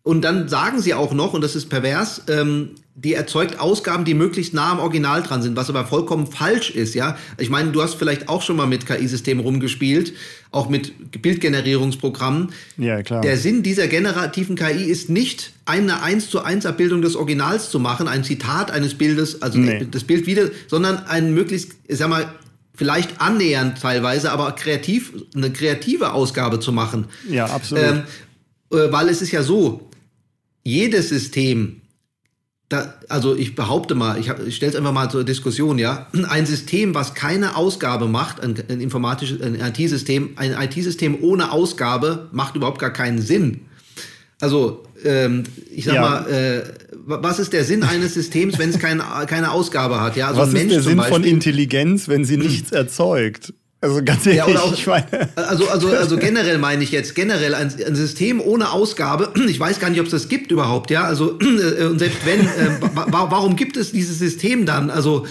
Äh, und dann sagen sie auch noch, und das ist pervers, ähm, die erzeugt Ausgaben, die möglichst nah am Original dran sind, was aber vollkommen falsch ist, ja. Ich meine, du hast vielleicht auch schon mal mit KI-Systemen rumgespielt, auch mit Bildgenerierungsprogrammen. Ja, klar. Der Sinn dieser generativen KI ist nicht, eine 1 zu 1 Abbildung des Originals zu machen, ein Zitat eines Bildes, also nee. das Bild wieder, sondern ein möglichst, ich sag mal, vielleicht annähernd teilweise, aber kreativ, eine kreative Ausgabe zu machen. Ja, absolut. Ähm, äh, weil es ist ja so, jedes System, da, also ich behaupte mal, ich, ich stelle es einfach mal zur Diskussion, ja, ein System, was keine Ausgabe macht, ein, ein informatisches, ein IT-System, ein IT-System ohne Ausgabe macht überhaupt gar keinen Sinn. Also, ähm, ich sag ja. mal, äh, was ist der Sinn eines Systems, wenn es kein, keine Ausgabe hat? Ja, also was ist der Sinn Beispiel, von Intelligenz, wenn sie nichts erzeugt? Also ganz ehrlich, ja, auch, ich meine. Also, also, also generell meine ich jetzt, generell ein, ein, System ohne Ausgabe, ich weiß gar nicht, ob es das gibt überhaupt, ja. Also, äh, und selbst wenn, äh, warum gibt es dieses System dann? Also,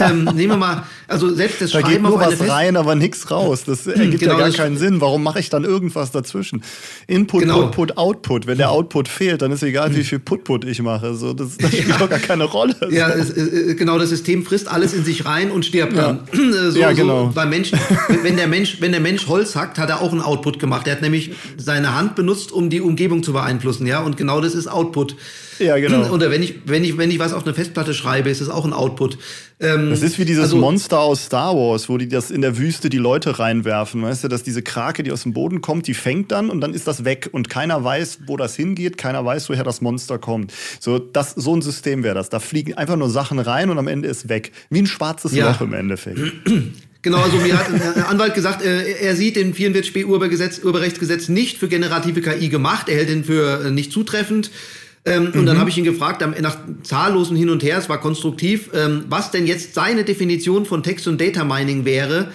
ähm, nehmen wir mal, also selbst das da Schreiben geht nur was Fest rein, aber nichts raus. Das ergibt genau, ja gar keinen Sinn. Warum mache ich dann irgendwas dazwischen? Input, genau. Output, Output. Wenn der Output fehlt, dann ist egal, wie viel Putput ich mache. So, das, das spielt ja. doch gar keine Rolle. Ja, es, äh, genau, das System frisst alles in sich rein und stirbt ja. dann. So, ja, genau. So, beim Menschen, wenn der Mensch, wenn der Mensch Holz hackt, hat er auch einen Output gemacht. Er hat nämlich seine Hand benutzt, um die Umgebung zu beeinflussen, ja. Und genau das ist Output. Ja, genau. Oder wenn ich, wenn ich, wenn ich was auf eine Festplatte schreibe, ist es auch ein Output. Ähm, das ist wie dieses also, Monster aus Star Wars, wo die das in der Wüste die Leute reinwerfen. Weißt du, dass diese Krake, die aus dem Boden kommt, die fängt dann und dann ist das weg und keiner weiß, wo das hingeht, keiner weiß, woher das Monster kommt. So, das, so ein System wäre das. Da fliegen einfach nur Sachen rein und am Ende ist weg. Wie ein schwarzes ja. Loch im Endeffekt. Genau, also mir hat ein Anwalt gesagt, äh, er sieht den 44b Urheberrechtsgesetz nicht für generative KI gemacht, er hält ihn für äh, nicht zutreffend. Ähm, mhm. Und dann mhm. habe ich ihn gefragt, nach zahllosen Hin und Her, es war konstruktiv, ähm, was denn jetzt seine Definition von Text- und Data Mining wäre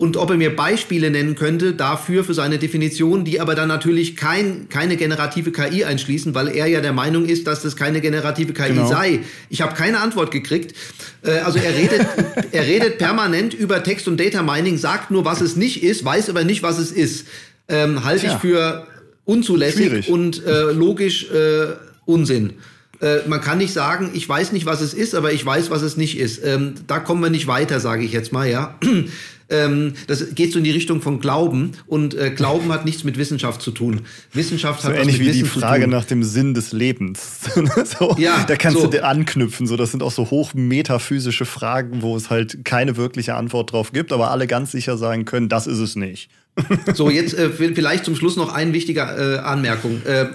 und ob er mir Beispiele nennen könnte dafür für seine Definition, die aber dann natürlich kein, keine generative KI einschließen, weil er ja der Meinung ist, dass das keine generative KI genau. sei. Ich habe keine Antwort gekriegt. Äh, also er redet, er redet permanent über Text- und Data Mining, sagt nur, was es nicht ist, weiß aber nicht, was es ist. Ähm, halte ich für unzulässig Schwierig. und äh, logisch äh, Unsinn. Äh, man kann nicht sagen, ich weiß nicht, was es ist, aber ich weiß, was es nicht ist. Ähm, da kommen wir nicht weiter, sage ich jetzt mal, ja. ähm, das geht so in die Richtung von Glauben und äh, Glauben hat nichts mit Wissenschaft zu tun. Wissenschaft so hat ähnlich was mit wie Wissen die Frage nach dem Sinn des Lebens. so, ja, da kannst so. du anknüpfen. So, das sind auch so hochmetaphysische Fragen, wo es halt keine wirkliche Antwort drauf gibt, aber alle ganz sicher sagen können, das ist es nicht. So, jetzt äh, vielleicht zum Schluss noch eine wichtige äh, Anmerkung. Äh,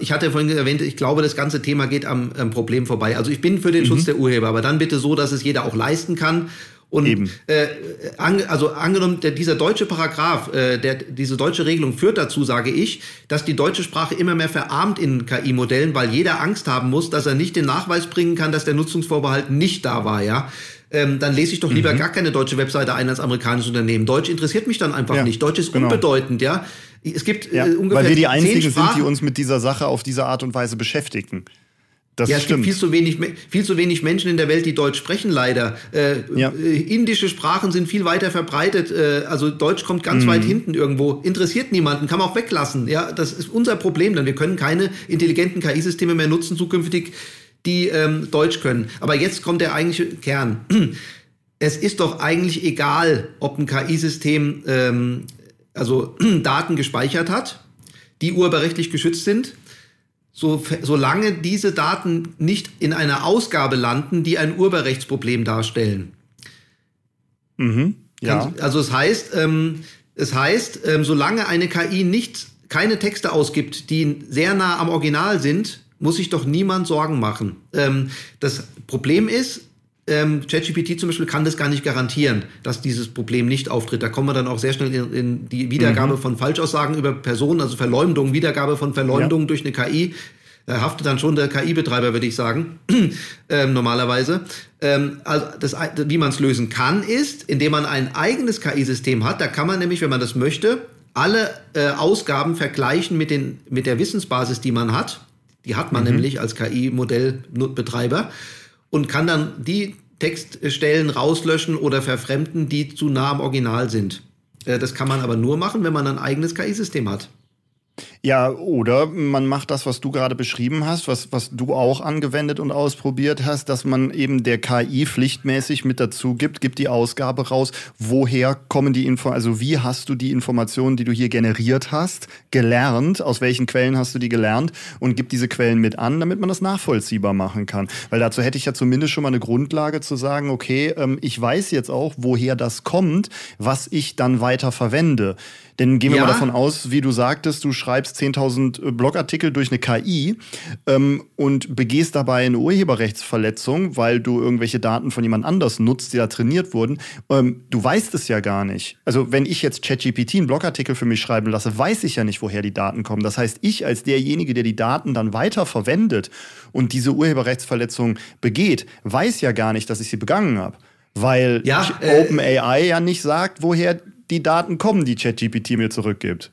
ich hatte vorhin erwähnt, ich glaube, das ganze Thema geht am, am Problem vorbei. Also ich bin für den mhm. Schutz der Urheber, aber dann bitte so, dass es jeder auch leisten kann. Und Eben. Äh, an, also angenommen, der, dieser deutsche Paragraph, äh, der, diese deutsche Regelung führt dazu, sage ich, dass die deutsche Sprache immer mehr verarmt in KI-Modellen, weil jeder Angst haben muss, dass er nicht den Nachweis bringen kann, dass der Nutzungsvorbehalt nicht da war, ja ähm, dann lese ich doch lieber mhm. gar keine deutsche Webseite ein als amerikanisches Unternehmen. Deutsch interessiert mich dann einfach ja, nicht. Deutsch ist genau. unbedeutend, ja. Es gibt ja, äh, ungefähr. Weil wir die einzigen sind, die uns mit dieser Sache auf diese Art und Weise beschäftigen. Das ja, es stimmt. gibt viel zu, wenig, viel zu wenig Menschen in der Welt, die Deutsch sprechen, leider. Äh, ja. Äh, indische Sprachen sind viel weiter verbreitet. Äh, also Deutsch kommt ganz mhm. weit hinten irgendwo. Interessiert niemanden, kann man auch weglassen. Ja, das ist unser Problem, denn wir können keine intelligenten KI-Systeme mehr nutzen zukünftig, die ähm, Deutsch können. Aber jetzt kommt der eigentliche Kern. Es ist doch eigentlich egal, ob ein KI-System ähm, also Daten gespeichert hat, die urheberrechtlich geschützt sind, so, solange diese Daten nicht in einer Ausgabe landen, die ein Urheberrechtsproblem darstellen. Mhm, ja. Also es heißt, ähm, es heißt, ähm, solange eine KI nicht keine Texte ausgibt, die sehr nah am Original sind, muss sich doch niemand Sorgen machen. Ähm, das Problem ist, ähm, ChatGPT zum Beispiel kann das gar nicht garantieren, dass dieses Problem nicht auftritt. Da kommen wir dann auch sehr schnell in, in die Wiedergabe mhm. von Falschaussagen über Personen, also Verleumdung, Wiedergabe von Verleumdung ja. durch eine KI. Da haftet dann schon der KI-Betreiber, würde ich sagen, ähm, normalerweise. Ähm, also das, wie man es lösen kann, ist, indem man ein eigenes KI-System hat. Da kann man nämlich, wenn man das möchte, alle äh, Ausgaben vergleichen mit, den, mit der Wissensbasis, die man hat. Die hat man mhm. nämlich als KI-Modellbetreiber und kann dann die Textstellen rauslöschen oder verfremden, die zu nah am Original sind. Äh, das kann man aber nur machen, wenn man ein eigenes KI-System hat. Ja, oder man macht das, was du gerade beschrieben hast, was, was du auch angewendet und ausprobiert hast, dass man eben der KI pflichtmäßig mit dazu gibt, gibt die Ausgabe raus, woher kommen die Info, also wie hast du die Informationen, die du hier generiert hast, gelernt, aus welchen Quellen hast du die gelernt und gibt diese Quellen mit an, damit man das nachvollziehbar machen kann. Weil dazu hätte ich ja zumindest schon mal eine Grundlage zu sagen, okay, ähm, ich weiß jetzt auch, woher das kommt, was ich dann weiter verwende. Denn gehen wir ja. mal davon aus, wie du sagtest, du schreibst schreibst 10.000 Blogartikel durch eine KI ähm, und begehst dabei eine Urheberrechtsverletzung, weil du irgendwelche Daten von jemand anders nutzt, die da trainiert wurden. Ähm, du weißt es ja gar nicht. Also wenn ich jetzt ChatGPT einen Blogartikel für mich schreiben lasse, weiß ich ja nicht, woher die Daten kommen. Das heißt, ich als derjenige, der die Daten dann weiter verwendet und diese Urheberrechtsverletzung begeht, weiß ja gar nicht, dass ich sie begangen habe. Weil ja, äh, OpenAI ja nicht sagt, woher die Daten kommen, die ChatGPT mir zurückgibt.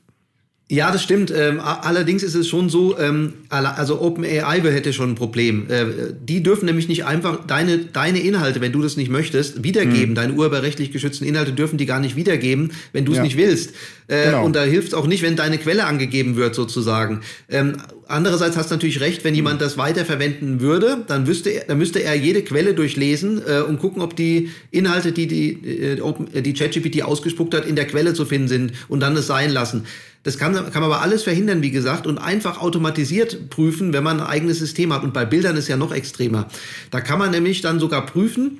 Ja, das stimmt. Ähm, allerdings ist es schon so, ähm, also OpenAI hätte schon ein Problem. Äh, die dürfen nämlich nicht einfach deine, deine Inhalte, wenn du das nicht möchtest, wiedergeben. Hm. Deine urheberrechtlich geschützten Inhalte dürfen die gar nicht wiedergeben, wenn du es ja. nicht willst. Äh, genau. Und da hilft es auch nicht, wenn deine Quelle angegeben wird, sozusagen. Ähm, andererseits hast du natürlich recht, wenn jemand das weiterverwenden würde, dann, wüsste er, dann müsste er jede Quelle durchlesen äh, und gucken, ob die Inhalte, die die, äh, äh die ChatGPT ausgespuckt hat, in der Quelle zu finden sind und dann es sein lassen. Das kann, kann man aber alles verhindern, wie gesagt, und einfach automatisiert prüfen, wenn man ein eigenes System hat. Und bei Bildern ist ja noch extremer. Da kann man nämlich dann sogar prüfen,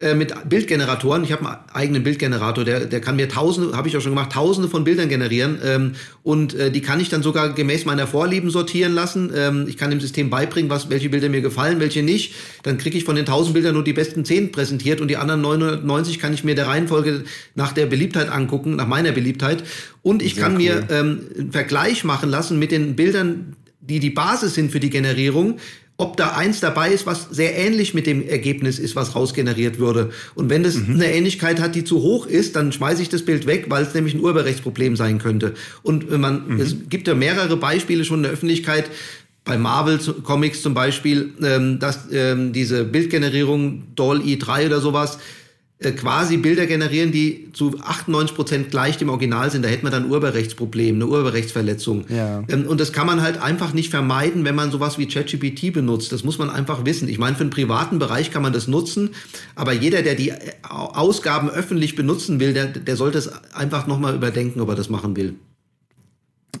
äh, mit Bildgeneratoren. Ich habe einen eigenen Bildgenerator, der, der kann mir tausende, habe ich auch schon gemacht, tausende von Bildern generieren. Ähm, und äh, die kann ich dann sogar gemäß meiner Vorlieben sortieren lassen. Ähm, ich kann dem System beibringen, was, welche Bilder mir gefallen, welche nicht. Dann kriege ich von den tausend Bildern nur die besten zehn präsentiert und die anderen 990 kann ich mir der Reihenfolge nach der Beliebtheit angucken, nach meiner Beliebtheit. Und ich Sehr kann cool. mir ähm, einen Vergleich machen lassen mit den Bildern, die die Basis sind für die Generierung ob da eins dabei ist, was sehr ähnlich mit dem Ergebnis ist, was rausgeneriert würde. Und wenn das mhm. eine Ähnlichkeit hat, die zu hoch ist, dann schmeiße ich das Bild weg, weil es nämlich ein Urheberrechtsproblem sein könnte. Und man, mhm. es gibt ja mehrere Beispiele schon in der Öffentlichkeit, bei Marvel Comics zum Beispiel, ähm, dass ähm, diese Bildgenerierung Doll E3 oder sowas, äh, quasi Bilder generieren, die zu 98 Prozent gleich dem Original sind. Da hätte man dann ein Urheberrechtsproblem, eine Urheberrechtsverletzung. Ja. Ähm, und das kann man halt einfach nicht vermeiden, wenn man sowas wie ChatGPT benutzt. Das muss man einfach wissen. Ich meine, für den privaten Bereich kann man das nutzen, aber jeder, der die äh, Ausgaben öffentlich benutzen will, der, der sollte es einfach nochmal überdenken, ob er das machen will.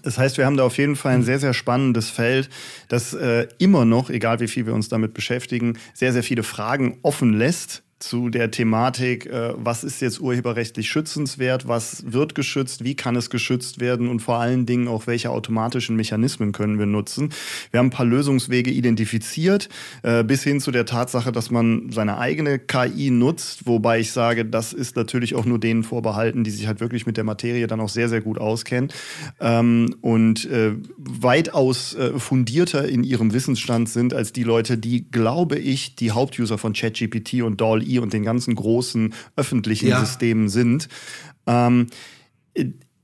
Das heißt, wir haben da auf jeden Fall ein sehr, sehr spannendes Feld, das äh, immer noch, egal wie viel wir uns damit beschäftigen, sehr, sehr viele Fragen offen lässt zu der Thematik, äh, was ist jetzt urheberrechtlich schützenswert, was wird geschützt, wie kann es geschützt werden und vor allen Dingen auch welche automatischen Mechanismen können wir nutzen. Wir haben ein paar Lösungswege identifiziert, äh, bis hin zu der Tatsache, dass man seine eigene KI nutzt, wobei ich sage, das ist natürlich auch nur denen vorbehalten, die sich halt wirklich mit der Materie dann auch sehr, sehr gut auskennen ähm, und äh, weitaus äh, fundierter in ihrem Wissensstand sind als die Leute, die, glaube ich, die Hauptuser von ChatGPT und DALL KI und den ganzen großen öffentlichen ja. Systemen sind. Ähm,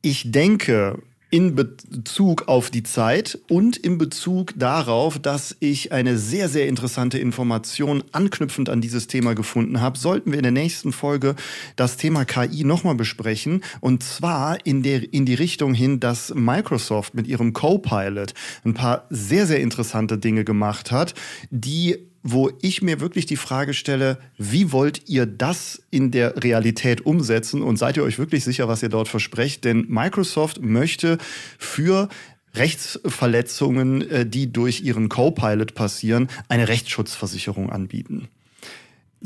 ich denke, in Bezug auf die Zeit und in Bezug darauf, dass ich eine sehr, sehr interessante Information anknüpfend an dieses Thema gefunden habe, sollten wir in der nächsten Folge das Thema KI nochmal besprechen. Und zwar in, der, in die Richtung hin, dass Microsoft mit ihrem Copilot ein paar sehr, sehr interessante Dinge gemacht hat, die wo ich mir wirklich die Frage stelle, wie wollt ihr das in der Realität umsetzen und seid ihr euch wirklich sicher, was ihr dort versprecht? Denn Microsoft möchte für Rechtsverletzungen, äh, die durch ihren Copilot passieren, eine Rechtsschutzversicherung anbieten.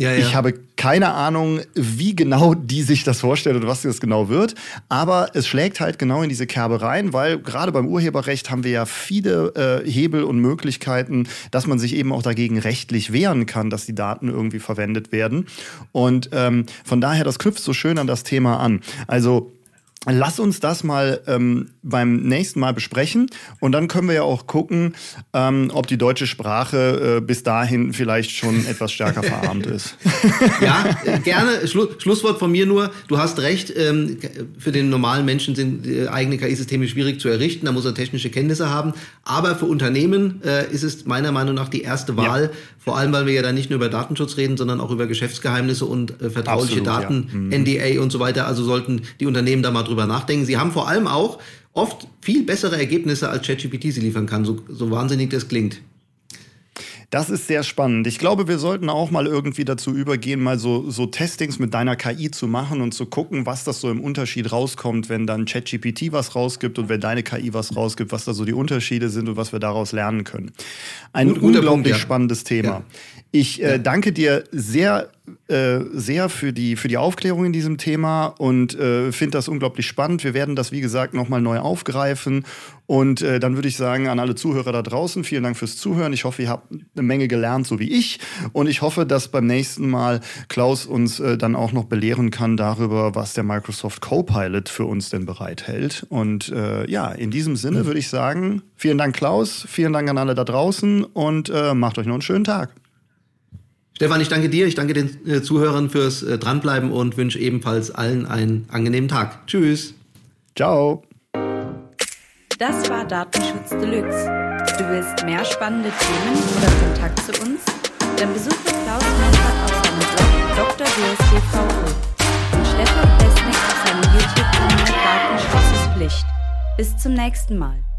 Ja, ja. Ich habe keine Ahnung, wie genau die sich das vorstellt und was das genau wird. Aber es schlägt halt genau in diese Kerbe rein, weil gerade beim Urheberrecht haben wir ja viele äh, Hebel und Möglichkeiten, dass man sich eben auch dagegen rechtlich wehren kann, dass die Daten irgendwie verwendet werden. Und ähm, von daher, das knüpft so schön an das Thema an. Also Lass uns das mal ähm, beim nächsten Mal besprechen und dann können wir ja auch gucken, ähm, ob die deutsche Sprache äh, bis dahin vielleicht schon etwas stärker verarmt ist. Ja, äh, gerne. Schlu Schlusswort von mir nur. Du hast recht. Ähm, für den normalen Menschen sind äh, eigene KI-Systeme schwierig zu errichten. Da muss er technische Kenntnisse haben. Aber für Unternehmen äh, ist es meiner Meinung nach die erste Wahl. Ja. Vor allem, weil wir ja da nicht nur über Datenschutz reden, sondern auch über Geschäftsgeheimnisse und äh, vertrauliche Absolut, Daten, ja. mhm. NDA und so weiter. Also sollten die Unternehmen da mal drüber nachdenken. Sie haben vor allem auch oft viel bessere Ergebnisse, als ChatGPT sie liefern kann, so, so wahnsinnig das klingt. Das ist sehr spannend. Ich glaube, wir sollten auch mal irgendwie dazu übergehen, mal so, so Testings mit deiner KI zu machen und zu gucken, was das so im Unterschied rauskommt, wenn dann ChatGPT was rausgibt und wenn deine KI was rausgibt, was da so die Unterschiede sind und was wir daraus lernen können. Ein Gut, unglaublich Punkt, ja. spannendes Thema. Ja. Ich äh, danke dir sehr äh, sehr für die, für die Aufklärung in diesem Thema und äh, finde das unglaublich spannend. Wir werden das, wie gesagt, nochmal neu aufgreifen. Und äh, dann würde ich sagen, an alle Zuhörer da draußen, vielen Dank fürs Zuhören. Ich hoffe, ihr habt eine Menge gelernt, so wie ich. Und ich hoffe, dass beim nächsten Mal Klaus uns äh, dann auch noch belehren kann darüber, was der Microsoft Copilot für uns denn bereithält. Und äh, ja, in diesem Sinne würde ich sagen, vielen Dank, Klaus, vielen Dank an alle da draußen und äh, macht euch noch einen schönen Tag. Stefan, ich danke dir, ich danke den äh, Zuhörern fürs äh, Dranbleiben und wünsche ebenfalls allen einen angenehmen Tag. Tschüss. Ciao. Das war Datenschutz Deluxe. Du willst mehr spannende Themen oder Kontakt zu uns? Dann besuche Klaus Meffert auf seinem Blog Dr. DSGVO und Stefan Pesnik auf seinem YouTube-Kanal Datenschutz ist Pflicht. Bis zum nächsten Mal.